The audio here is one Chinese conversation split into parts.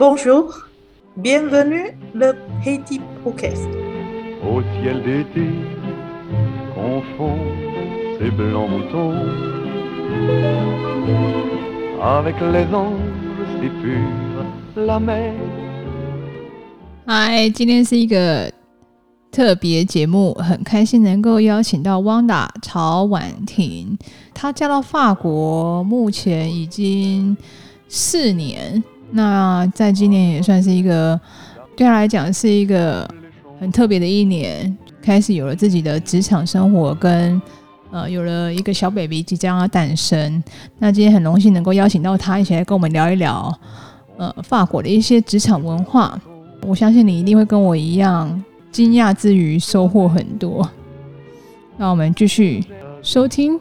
Bonjour, bienvenue le Haiti Podcast. Au ciel d'été, confond ces blancs moutons avec les anges si purs, la mer. 嗨，今天是一个特别节目，很开心能够邀请到 Wanda 曹婉婷。她嫁到法国，目前已经四年。那在今年也算是一个对他来讲是一个很特别的一年，开始有了自己的职场生活，跟呃有了一个小 baby 即将要诞生。那今天很荣幸能够邀请到他一起来跟我们聊一聊呃法国的一些职场文化。我相信你一定会跟我一样惊讶之余收获很多。那我们继续收听。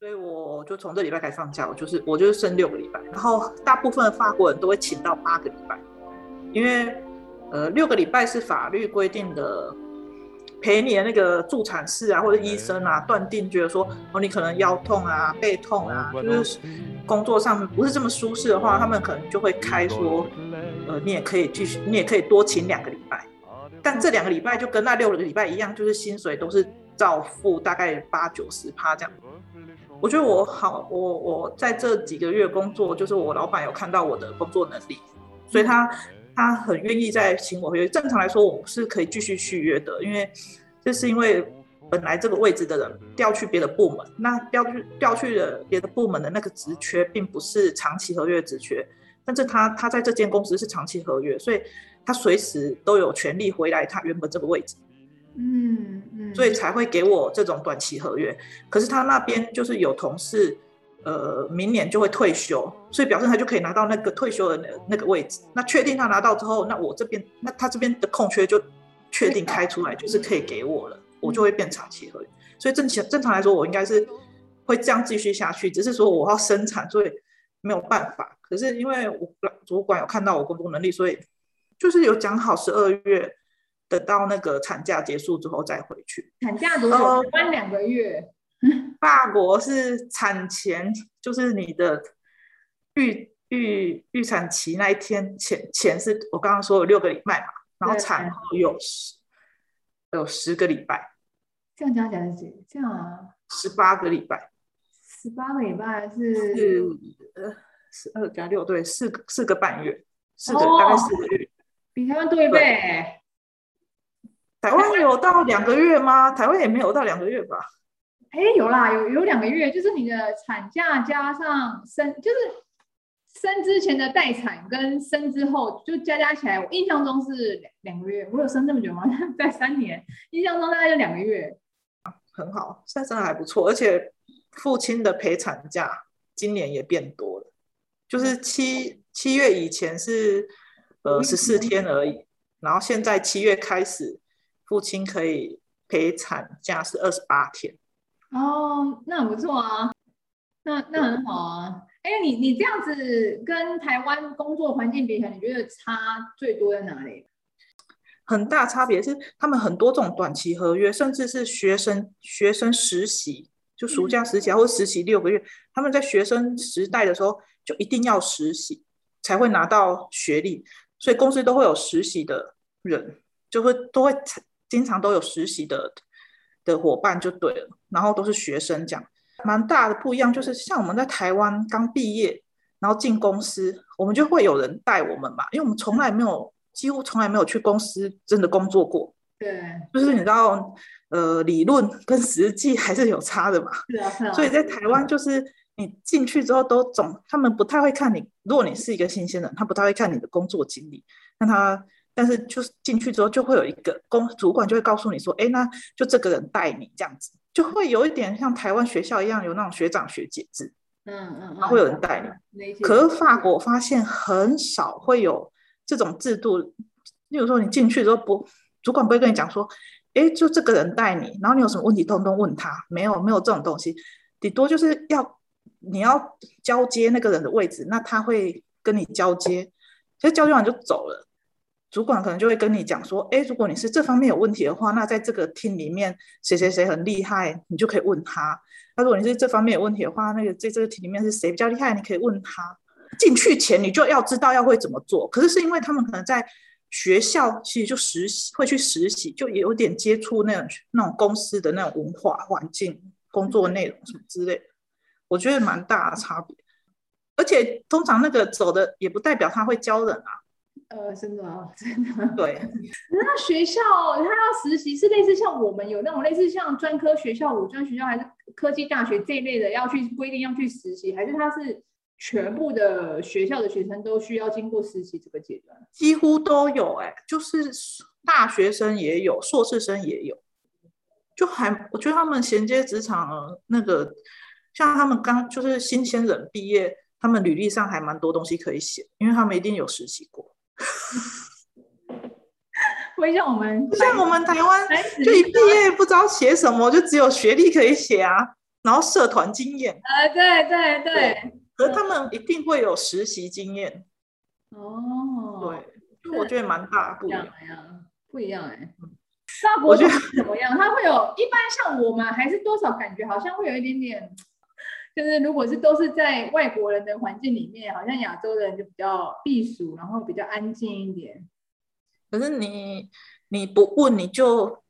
所以我就从这礼拜开始放假，我就是我就是剩六个礼拜，然后大部分的法国人都会请到八个礼拜，因为。呃，六个礼拜是法律规定的，陪你的那个助产士啊，或者医生啊，断定觉得说，哦，你可能腰痛啊、背痛啊，就是工作上不是这么舒适的话，他们可能就会开说，呃，你也可以继续，你也可以多请两个礼拜，但这两个礼拜就跟那六个礼拜一样，就是薪水都是照付，大概八九十趴这样。我觉得我好，我我在这几个月工作，就是我老板有看到我的工作能力，所以他。他很愿意再请我回去。正常来说，我是可以继续续约的，因为这是因为本来这个位置的人调去别的部门，那调去调去了别的部门的那个职缺，并不是长期合约职缺，但是他他在这间公司是长期合约，所以他随时都有权利回来他原本这个位置。嗯嗯，所以才会给我这种短期合约。可是他那边就是有同事。呃，明年就会退休，所以表示他就可以拿到那个退休的那那个位置。那确定他拿到之后，那我这边，那他这边的空缺就确定开出来，就是可以给我了，我就会变长期合约。所以正常正常来说，我应该是会这样继续下去，只是说我要生产，所以没有办法。可是因为我主管有看到我工作能力，所以就是有讲好十二月等到那个产假结束之后再回去。产假多久？关、呃、两个月。法国是产前，就是你的预预预产期那一天前前是我刚刚说有六个礼拜嘛，然后产后有十有十个礼拜，这样加起来是几？这样啊，十八个礼拜，十八个礼拜是是呃十二加六对，四个四个半月，四个、哦、大概四个月，比台湾多一倍。台湾有到两个月吗？台湾也没有到两个月吧。哎，有啦，有有两个月，就是你的产假加上生，就是生之前的待产跟生之后就加加起来，我印象中是两两个月。我有生这么久吗？在三年，印象中大概就两个月。很好，现在生的还不错，而且父亲的陪产假今年也变多了，就是七七月以前是呃十四天而已，然后现在七月开始，父亲可以陪产假是二十八天。哦，那很不错啊，那那很好啊。哎，你你这样子跟台湾工作环境比起来，你觉得差最多在哪里？很大差别是，他们很多这种短期合约，甚至是学生学生实习，就暑假实习或实习六个月，嗯，他们在学生时代的时候就一定要实习才会拿到学历，所以公司都会有实习的人，就会都会经常都有实习的。的伙伴就对了，然后都是学生，这样蛮大的不一样。就是像我们在台湾刚毕业，然后进公司，我们就会有人带我们嘛，因为我们从来没有，几乎从来没有去公司真的工作过。对，就是你知道，呃，理论跟实际还是有差的嘛。是啊，是啊。所以在台湾，就是你进去之后都总，他们不太会看你。如果你是一个新鲜人，他不太会看你的工作经历，那他。但是就是进去之后，就会有一个公主管就会告诉你说：“哎，那就这个人带你这样子，就会有一点像台湾学校一样，有那种学长学姐制。嗯嗯，会有人带你。可是法国发现很少会有这种制度，例如说你进去之后不，主管不会跟你讲说：哎，就这个人带你，然后你有什么问题通通问他。没有没有这种东西，顶多就是要你要交接那个人的位置，那他会跟你交接，其实交接完就走了。”主管可能就会跟你讲说，哎，如果你是这方面有问题的话，那在这个厅里面谁谁谁很厉害，你就可以问他。那如果你是这方面有问题的话，那个在这个厅里面是谁比较厉害，你可以问他。进去前你就要知道要会怎么做。可是是因为他们可能在学校其实就实习，会去实习，就也有点接触那种那种公司的那种文化环境、工作内容什么之类，我觉得蛮大的差别。而且通常那个走的也不代表他会教人啊。呃，真的啊，真的。对，那学校他要实习是类似像我们有那种类似像专科学校、五专学校，还是科技大学这一类的要去规定要去实习，还是他是全部的学校的学生都需要经过实习这个阶段？几乎都有哎、欸，就是大学生也有，硕士生也有，就还我觉得他们衔接职场那个，像他们刚就是新鲜人毕业，他们履历上还蛮多东西可以写，因为他们一定有实习过。会像我们，像我们台湾，就一毕业不知道写什么，就只有学历可以写啊，然后社团经验。啊，对对对，对，可是他们一定会有实习经验。哦，对，我觉得蛮大不一样，不一样哎。法国怎么样？他会有一般像我们，还是多少感觉好像会有一点点。就是如果是都是在外国人的环境里面，好像亚洲人就比较避暑，然后比较安静一点。可是你你不问，你就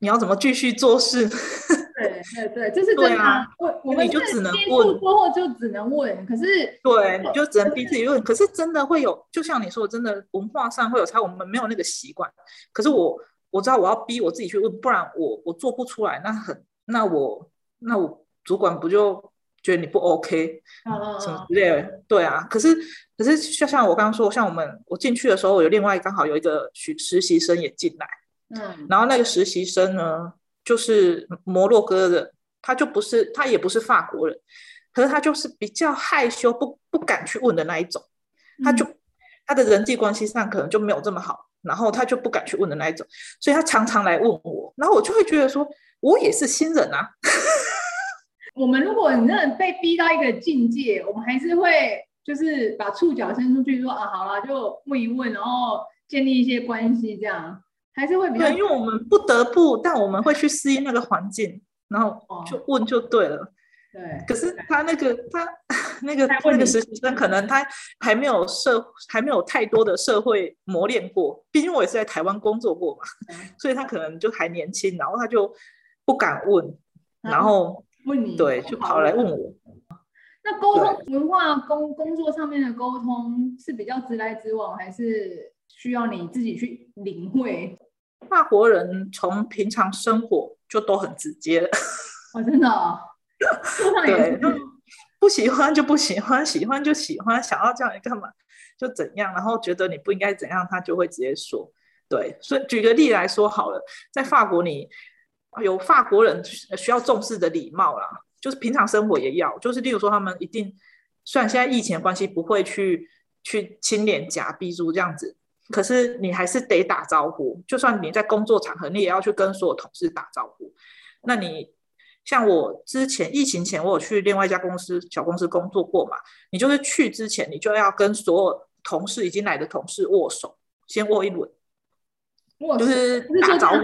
你要怎么继续做事？对 对对，这是正常。我、啊、我们就只能问，过后就只能问。可是对，你就只能逼自己问。可是真的会有，就像你说，真的文化上会有差，我们没有那个习惯。可是我我知道我要逼我自己去问，不然我我做不出来。那很那我那我主管不就？觉得你不 OK，什么之类的，对啊。可是，可是就像我刚刚说，像我们我进去的时候，我有另外刚好有一个实实习生也进来，嗯，然后那个实习生呢，就是摩洛哥的，他就不是，他也不是法国人，可是他就是比较害羞，不不敢去问的那一种，他就、嗯、他的人际关系上可能就没有这么好，然后他就不敢去问的那一种，所以他常常来问我，然后我就会觉得说，我也是新人啊。我们如果你真的被逼到一个境界，我们还是会就是把触角伸出去说啊，好了，就问一问，然后建立一些关系，这样还是会比较。对，因为我们不得不，但我们会去适应那个环境，然后就问就对了。对。可是他那个他 那个那个实习生，可能他还没有社还没有太多的社会磨练过，毕竟我也是在台湾工作过嘛，所以他可能就还年轻，然后他就不敢问，然后。问你对，就跑来问我。那沟通文化工工作上面的沟通是比较直来直往，还是需要你自己去领会？法国人从平常生活就都很直接了。哦，真的哦？对，不喜欢就不喜欢，喜欢就喜欢，想要这样你干嘛就怎样，然后觉得你不应该怎样，他就会直接说。对，所以举个例来说好了，在法国你。有法国人需要重视的礼貌啦，就是平常生活也要，就是例如说他们一定，虽然现在疫情的关系不会去去亲脸颊、逼住这样子，可是你还是得打招呼。就算你在工作场合，你也要去跟所有同事打招呼。那你像我之前疫情前，我有去另外一家公司小公司工作过嘛？你就是去之前，你就要跟所有同事已经来的同事握手，先握一轮。就是打招呼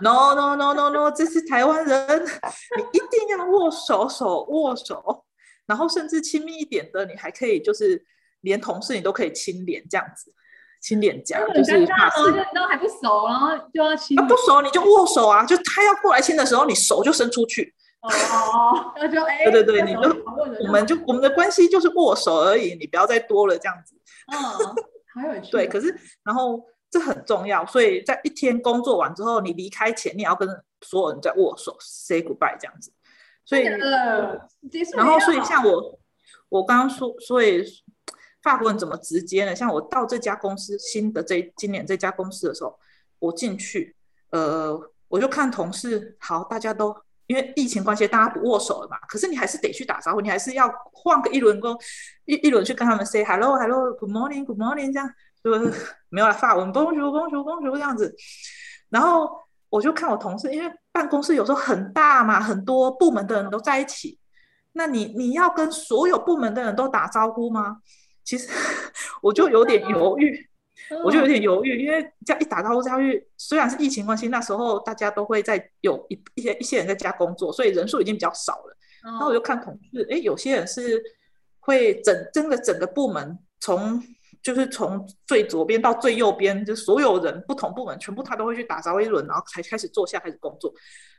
，no no no no no，这是台湾人，你一定要握手手握手，然后甚至亲密一点的，你还可以就是连同事你都可以亲脸这样子，亲脸颊，就是怕是都还不熟，然后就要亲，啊不熟你就握手啊，就他要过来亲的时候，你手就伸出去，哦，那就哎，对对对，你就我们就我们的关系就是握手而已，你不要再多了这样子，嗯，好有趣，对，可是然后。这很重要，所以在一天工作完之后，你离开前，你要跟所有人在握手，say goodbye 这样子。所以，然后，所以像我，我刚刚说，所以法国人怎么直接呢？像我到这家公司新的这今年这家公司的时候，我进去，呃，我就看同事，好，大家都因为疫情关系，大家不握手了嘛，可是你还是得去打招呼，你还是要换个一轮工，一一轮去跟他们 say hello，hello，good morning，good morning 这样。就是没有了法文，Bonjour，Bonjour，Bonjour 这样子，然后我就看我同事，因为办公室有时候很大嘛，很多部门的人都在一起，那你你要跟所有部门的人都打招呼吗？其实我就有点犹豫，我就有点犹豫，因为这样一打招呼下去，虽然是疫情关系，那时候大家都会在有一一些一些人在家工作，所以人数已经比较少了。然后我就看同事，哎，有些人是会整真的整个部门从就是从最左边到最右边，就所有人不同部门全部他都会去打招呼一轮，然后才开始坐下开始工作。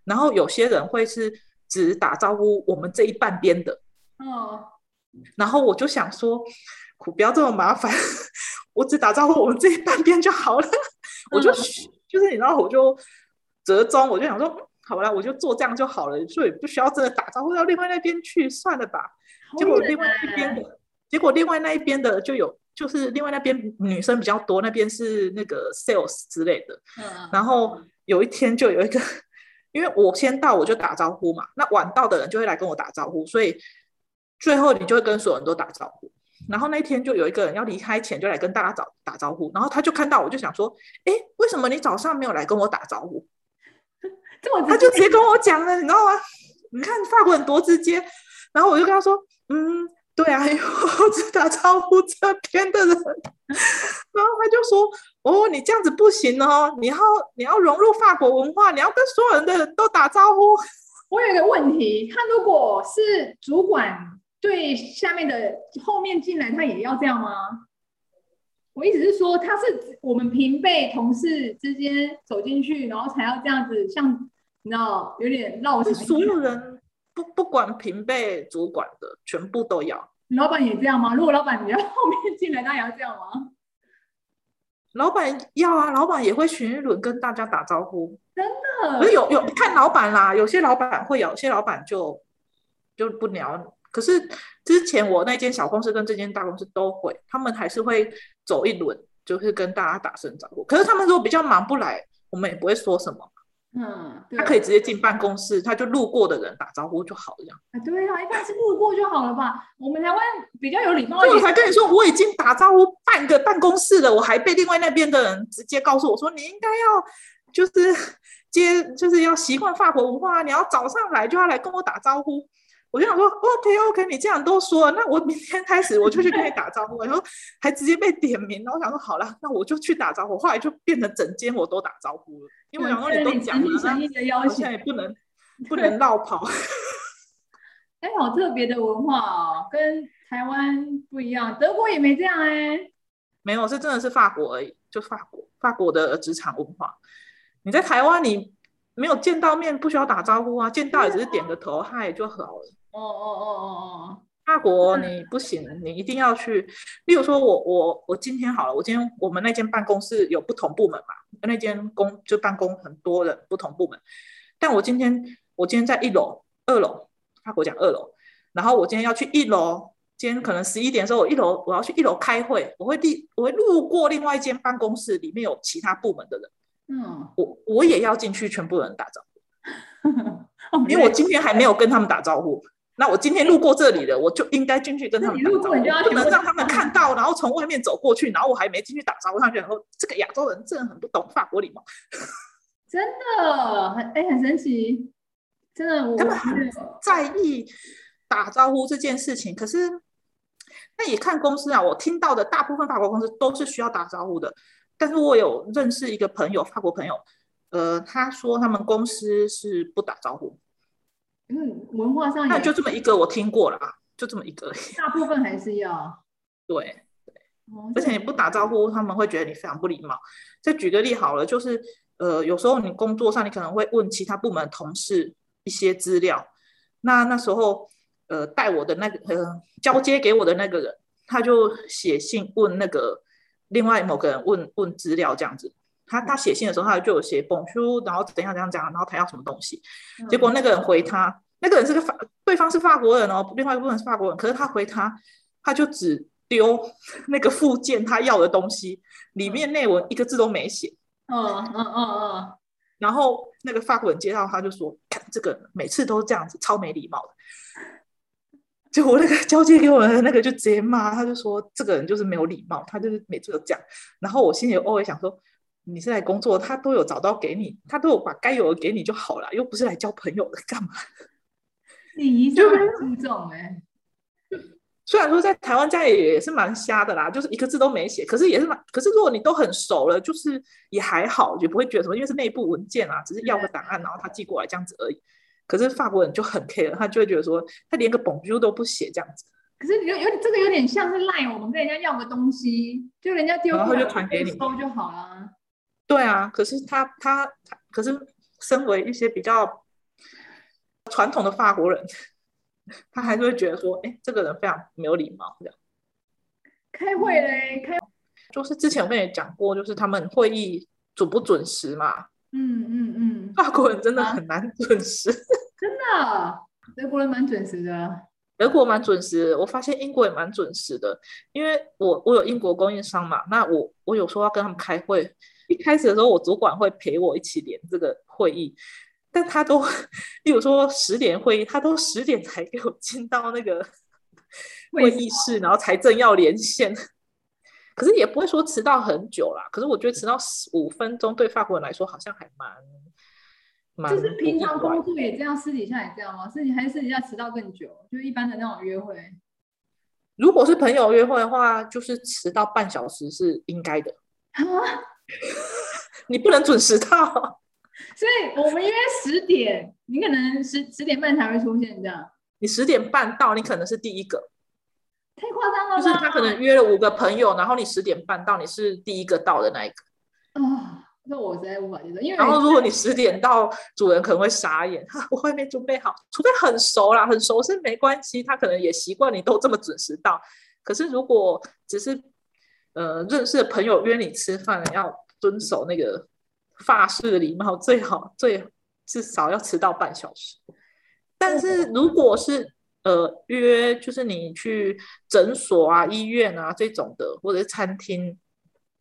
然后有些人会是只打招呼我们这一半边的，哦，然后我就想说，苦不要这么麻烦，我只打招呼我们这一半边就好了。我就就是你知道，我就折中，我就想说。好了，我就做这样就好了，所以不需要真的打招呼到另外那边去，算了吧。结果另外一边的，结果另外那一边的就有，就是另外那边女生比较多，那边是那个 sales 之类的。嗯。然后有一天就有一个，因为我先到我就打招呼嘛，那晚到的人就会来跟我打招呼，所以最后你就会跟所有人都打招呼。然后那天就有一个人要离开前就来跟大家早打招呼，然后他就看到我就想说，哎，为什么你早上没有来跟我打招呼？他就直接跟我讲了，你知道吗？你看法国人多直接，然后我就跟他说：“嗯，对啊，因为我只打招呼这边的人。”然后他就说：“哦，你这样子不行哦，你要你要融入法国文化，你要跟所有人的人都打招呼。”我有一个问题，他如果是主管对下面的后面进来，他也要这样吗？我意思是说，他是我们平辈同事之间走进去，然后才要这样子，像。你知道有点绕是所有人不不管平辈主管的全部都要。老板也这样吗？如果老板你要 后面进来，那也要这样吗？老板要啊，老板也会巡一轮跟大家打招呼。真的？可是有有看老板啦，有些老板会有，有些老板就就不鸟。可是之前我那间小公司跟这间大公司都会，他们还是会走一轮，就是跟大家打声招呼。可是他们如果比较忙不来，我们也不会说什么。嗯，他可以直接进办公室，他就路过的人打招呼就好了，这样。啊，对啊，一般是路过就好了吧？我们台湾比较有礼貌。所以我才跟你说，我已经打招呼半个办公室了，我还被另外那边的人直接告诉我说，你应该要就是接，就是要习惯法国文化，你要早上来就要来跟我打招呼。我就想说，OK OK，你这样都说了，那我明天开始我就去跟你打招呼。然后还直接被点名，然后我想说，好了，那我就去打招呼。后来就变成整间我都打招呼了，因为我想说你都讲了，好像也不能 不能绕跑。哎，好特别的文化哦，跟台湾不一样，德国也没这样哎。没有，是真的是法国而已，就法国法国的职场文化。你在台湾你没有见到面，不需要打招呼啊，见到也只是点个头，嗨就好了。哦哦哦哦哦，法国你不行，你一定要去。例如说我，我我我今天好了，我今天我们那间办公室有不同部门嘛，那间公就办公很多人不同部门。但我今天我今天在一楼、二楼，法国讲二楼，然后我今天要去一楼，今天可能十一点的时候，我一楼我要去一楼开会，我会第我会路过另外一间办公室，里面有其他部门的人，嗯，我我也要进去，全部人打招呼，因为我今天还没有跟他们打招呼。那我今天路过这里了，我就应该进去跟他们打招呼，不能让他们看到，然后从外面走过去，然后我还没进去打招呼，他们就说这个亚洲人真的很不懂法国礼貌。真的，很哎，很神奇，真的，他们很在意打招呼这件事情。可是那也看公司啊，我听到的大部分法国公司都是需要打招呼的。但是我有认识一个朋友，法国朋友，呃，他说他们公司是不打招呼。嗯，文化上那就这么一个，我听过了啊，就这么一个。大部分还是要对对，而且你不打招呼，他们会觉得你非常不礼貌。再举个例好了，就是呃，有时候你工作上，你可能会问其他部门同事一些资料，那那时候呃，带我的那个呃，交接给我的那个人，他就写信问那个另外某个人问问资料这样子。他他写信的时候，他就有写 Bonjour，然后怎样怎样讲，然后他要什么东西。结果那个人回他，那个人是个法，对方是法国人哦，另外一部分是法国人。可是他回他，他就只丢 那个附件他要的东西，里面内文一个字都没写。嗯嗯嗯嗯。然后那个法国人接到他就说：“看这个每次都这样子，超没礼貌的。”结果那个交接给我的那个就直接骂，他就说：“这个人就是没有礼貌，他就是每次都这样。”然后我心里偶尔想说。你是来工作，他都有找到给你，他都有把该有的给你就好了，又不是来交朋友的，干嘛？礼仪就很注重哎、欸。虽然说在台湾家里也是蛮瞎的啦，就是一个字都没写，可是也是蛮，可是如果你都很熟了，就是也还好，也不会觉得什么，因为是内部文件啊，只是要个档案，然后他寄过来这样子而已。可是法国人就很 care，他就会觉得说，他连个 bonjour 都不写这样子。可是有有这个有点像是赖我们跟人家要个东西，就人家丢，然后就传给你收就好了。对啊，可是他他他，可是身为一些比较传统的法国人。他还是会觉得说，哎，这个人非常没有礼貌，这样。开会嘞，开就是之前我跟你讲过，就是他们会议准不准时嘛。嗯嗯嗯，法国人真的很难准时。啊、真的，德国人蛮准时的。德国蛮准时，我发现英国也蛮准时的，因为我我有英国供应商嘛，那我我有时候要跟他们开会，一开始的时候我主管会陪我一起连这个会议。但他都，例如说十点会议，他都十点才给我进到那个 会议室，然后才正要连线。可是也不会说迟到很久啦。可是我觉得迟到十五分钟对法国人来说好像还蛮蛮。就是平常工作也这样，私底下也这样吗？私底还是私底下迟到更久？就一般的那种约会。如果是朋友约会的话，就是迟到半小时是应该的。啊？你不能准时到。所以我们约十点，你可能十十点半才会出现，这样。你十点半到，你可能是第一个。太夸张了吧？就是他可能约了五个朋友，然后你十点半到，你是第一个到的那一个。啊，那我实在无法接受，因为然后如果你十点到，主人可能会傻眼，我还没准备好。除非很熟啦，很熟是没关系，他可能也习惯你都这么准时到。可是如果只是呃认识的朋友约你吃饭，要遵守那个。发式的礼貌最好最至少要迟到半小时，但是如果是呃约就是你去诊所啊、医院啊这种的，或者是餐厅，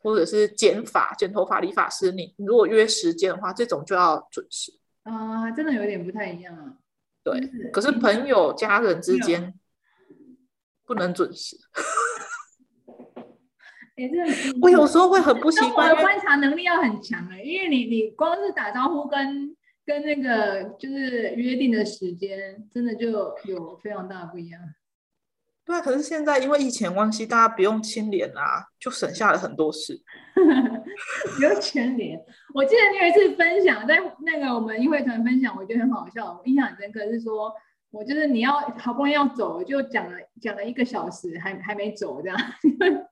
或者是剪发、剪头发、理发师，你如果约时间的话，这种就要准时啊，真的有点不太一样啊。对，可是朋友、家人之间不能准时。我有时候会很不习惯。我的观察能力要很强哎，因为你你光是打招呼跟跟那个就是约定的时间，真的就有非常大的不一样。对啊，可是现在因为疫情关系，大家不用亲脸啊，就省下了很多事。不用亲脸，我记得你有一次分享在那个我们英会团分享，我觉得很好笑，我印象很深刻，是说我就是你要好不容易要走，就讲了讲了一个小时，还还没走这样。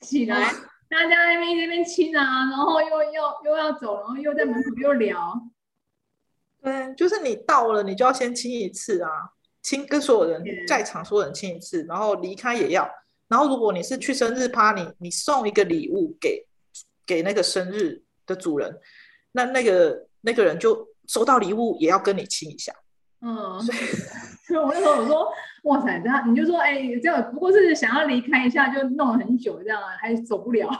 起来，大家在那边那边亲啊，然后又又又要走，然后又在门口又聊。对，就是你到了，你就要先亲一次啊，亲跟所有人在场所有人亲一次，然后离开也要。然后如果你是去生日趴，你你送一个礼物给给那个生日的主人，那那个那个人就收到礼物也要跟你亲一下。嗯，所以所以我那时候我说。哇塞，这样你就说，哎、欸，这样不过是想要离开一下，就弄了很久，这样还走不了。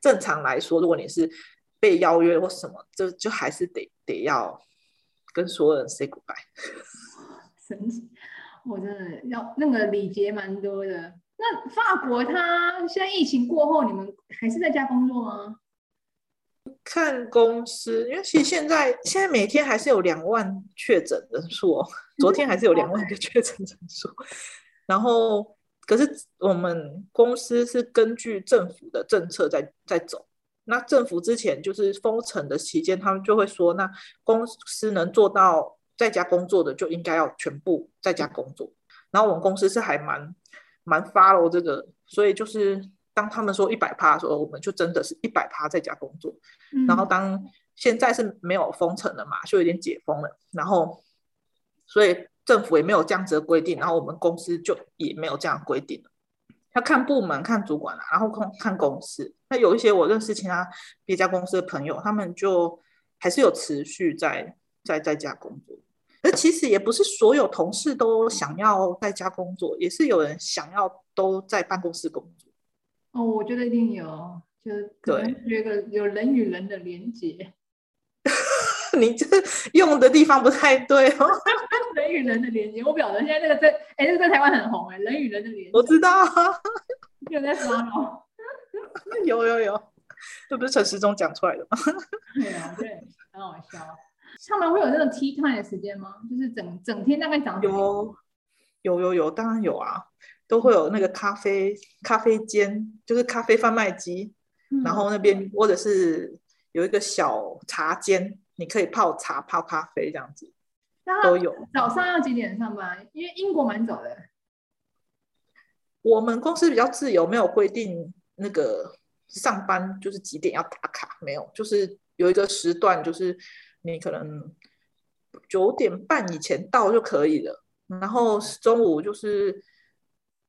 正常来说，如果你是被邀约或什么，就就还是得得要跟所有人 say goodbye。神奇，我真的要那个礼节蛮多的。那法国他现在疫情过后，你们还是在家工作吗？看公司，因为其实现在现在每天还是有两万确诊人数哦，昨天还是有两万个确诊人数，然后可是我们公司是根据政府的政策在在走，那政府之前就是封城的期间，他们就会说，那公司能做到在家工作的就应该要全部在家工作，然后我们公司是还蛮蛮 follow 这个，所以就是。当他们说一百趴的时候，我们就真的是一百趴在家工作。嗯、然后当现在是没有封城了嘛，就有点解封了。然后，所以政府也没有这样子的规定，然后我们公司就也没有这样规定了。要看部门、看主管，然后看看公司。那有一些我认识其他别家公司的朋友，他们就还是有持续在在在家工作。而其实也不是所有同事都想要在家工作，也是有人想要都在办公室工作。哦，我觉得一定有，就是可能有个有人与人的连接。你这用的地方不太对哦。人与人的连接，我表得现在这个在，哎、欸，这个在台湾很红哎，人与人的连接。我知道，有在刷吗？有有有，这不是陈时中讲出来的吗？对啊，对，很好笑。他们会有那种 tea time 的时间吗？就是整整天大概讲。有有有有，当然有啊。都会有那个咖啡咖啡间，就是咖啡贩卖机，嗯、然后那边或者是有一个小茶间，你可以泡茶泡咖啡这样子，都有。早上要几点上班？因为英国蛮早的。我们公司比较自由，没有规定那个上班就是几点要打卡，没有，就是有一个时段，就是你可能九点半以前到就可以了。然后中午就是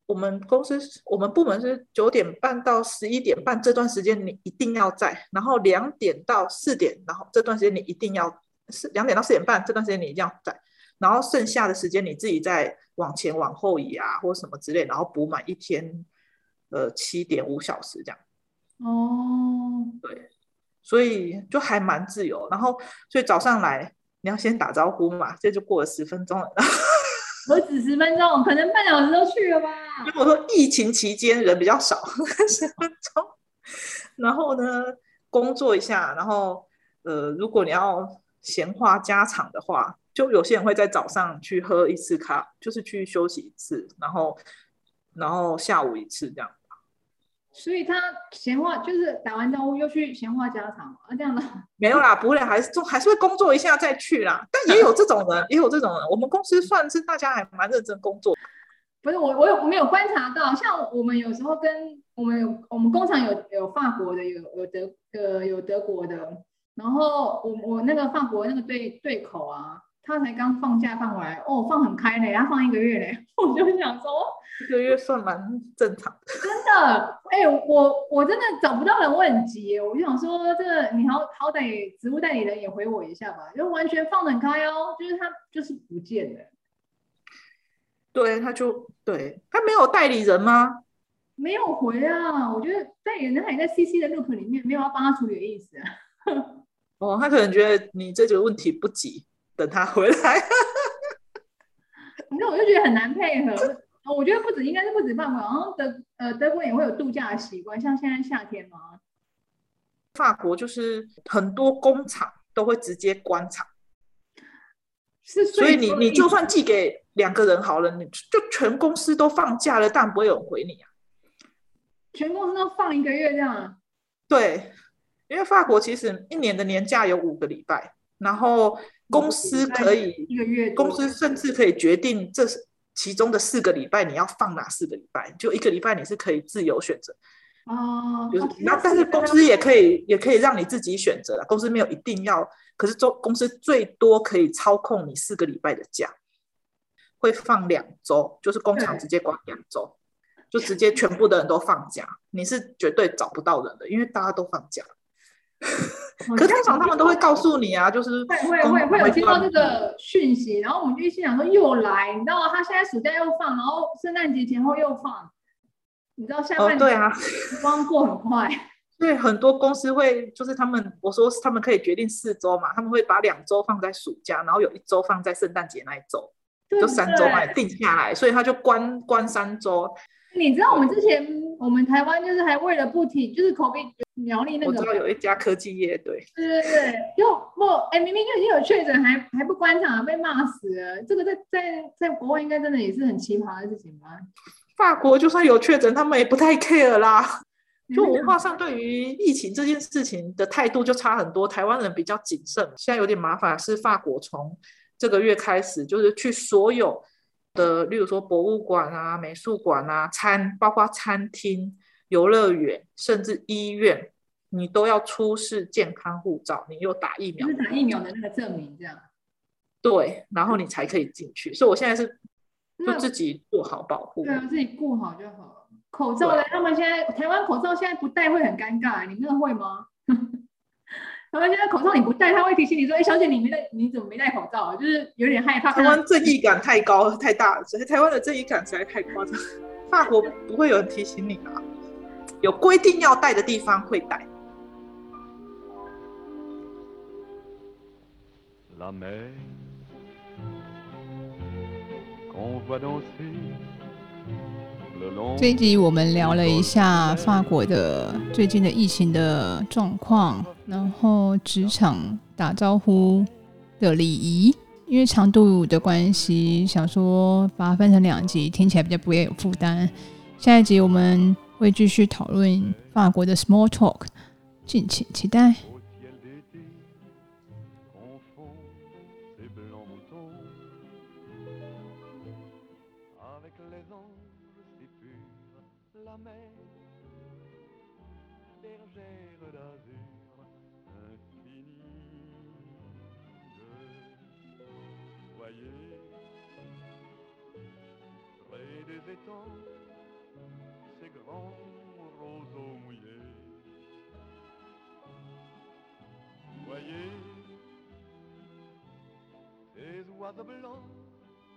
我们公司我们部门是九点半到十一点半这段时间你一定要在，然后两点到四点，然后这段时间你一定要是两点到四点半这段时间你一定要在，然后剩下的时间你自己再往前往后移啊或什么之类，然后补满一天呃七点五小时这样。哦，对，所以就还蛮自由。然后所以早上来你要先打招呼嘛，这就过了十分钟了。我只十分钟，可能半小时都去了吧。如果说疫情期间人比较少，十分钟，然后呢，工作一下，然后呃，如果你要闲话家常的话，就有些人会在早上去喝一次咖，就是去休息一次，然后然后下午一次这样。所以他闲话就是打完招呼又去闲话家常啊，这样的 没有啦，不会，还是做还是会工作一下再去啦。但也有这种人，也有这种人。我们公司算是大家还蛮认真工作。不是我，我有没有观察到，像我们有时候跟我们有我们工厂有有法国的，有有德呃有德国的，然后我我那个法国那个对对口啊。他才刚放假放回来，哦，放很开嘞，他放一个月嘞，我就想说，一个月算蛮正常的。真的，哎、欸，我我真的找不到人，我很急，我就想说，这个你好好歹职务代理人也回我一下吧，就完全放得很开哦，就是他就是不见了。对，他就对他没有代理人吗？没有回啊，我觉得代理人还在 CC 的 loop 里面，没有要帮他处理的意思啊。哦，他可能觉得你这个问题不急。等他回来，那我就觉得很难配合。我觉得不止，应该是不止法国，然后德呃德国也会有度假的习惯，像现在夏天嘛。法国就是很多工厂都会直接关厂，是所以你你就算寄给两个人好了，你就全公司都放假了，但不会有人回你啊。全公司都放一个月这样？对，因为法国其实一年的年假有五个礼拜，然后。公司可以一个月，公司甚至可以决定这其中的四个礼拜你要放哪四个礼拜，就一个礼拜你是可以自由选择。哦，就是那但是公司也可以也可以让你自己选择了，公司没有一定要，可是周公司最多可以操控你四个礼拜的假，会放两周，就是工厂直接关两周，就直接全部的人都放假，你是绝对找不到人的，因为大家都放假。可是通常他们都会告诉你啊，就是会会会会有听到这个讯息，然后我们就一心想说又来，你知道吗？他现在暑假又放，然后圣诞节前后又放，你知道下半年对啊，时光过很快。对，很多公司会就是他们我说他们可以决定四周嘛，他们会把两周放在暑假，然后有一周放在圣诞节那一周，就三周嘛定下来，所以他就关关三周。你知道我们之前我们台湾就是还为了不停就是口碑。苗栗那个，我知道有一家科技业，对，对对对，又不，哎，明明就已经有确诊，还还不关厂，被骂死了。这个在在在国外应该真的也是很奇葩的事情吧？法国就算有确诊，他们也不太 care 啦。就文化上对于疫情这件事情的态度就差很多，台湾人比较谨慎。现在有点麻烦，是法国从这个月开始，就是去所有的，例如说博物馆啊、美术馆啊、餐，包括餐厅。游乐园甚至医院，你都要出示健康护照，你有打疫苗，是打疫苗的那个证明，这样。对，然后你才可以进去。所以我现在是就自己做好保护，对啊，自己顾好就好了。口罩呢？他们现在台湾口罩现在不戴会很尴尬，你们那个会吗？他们现在口罩你不戴，他会提醒你说：“哎，小姐，你没戴，你怎么没戴口罩？”就是有点害怕。台湾正义感太高太大了，所以台湾的正义感实在太夸张。法国不会有人提醒你啊。有规定要戴的地方会戴。这一集我们聊了一下法国的最近的疫情的状况，然后职场打招呼的礼仪，因为长度的关系，想说把它分成两集，听起来比较不会有负担。下一集我们会继续讨论法国的 small talk，敬请期待。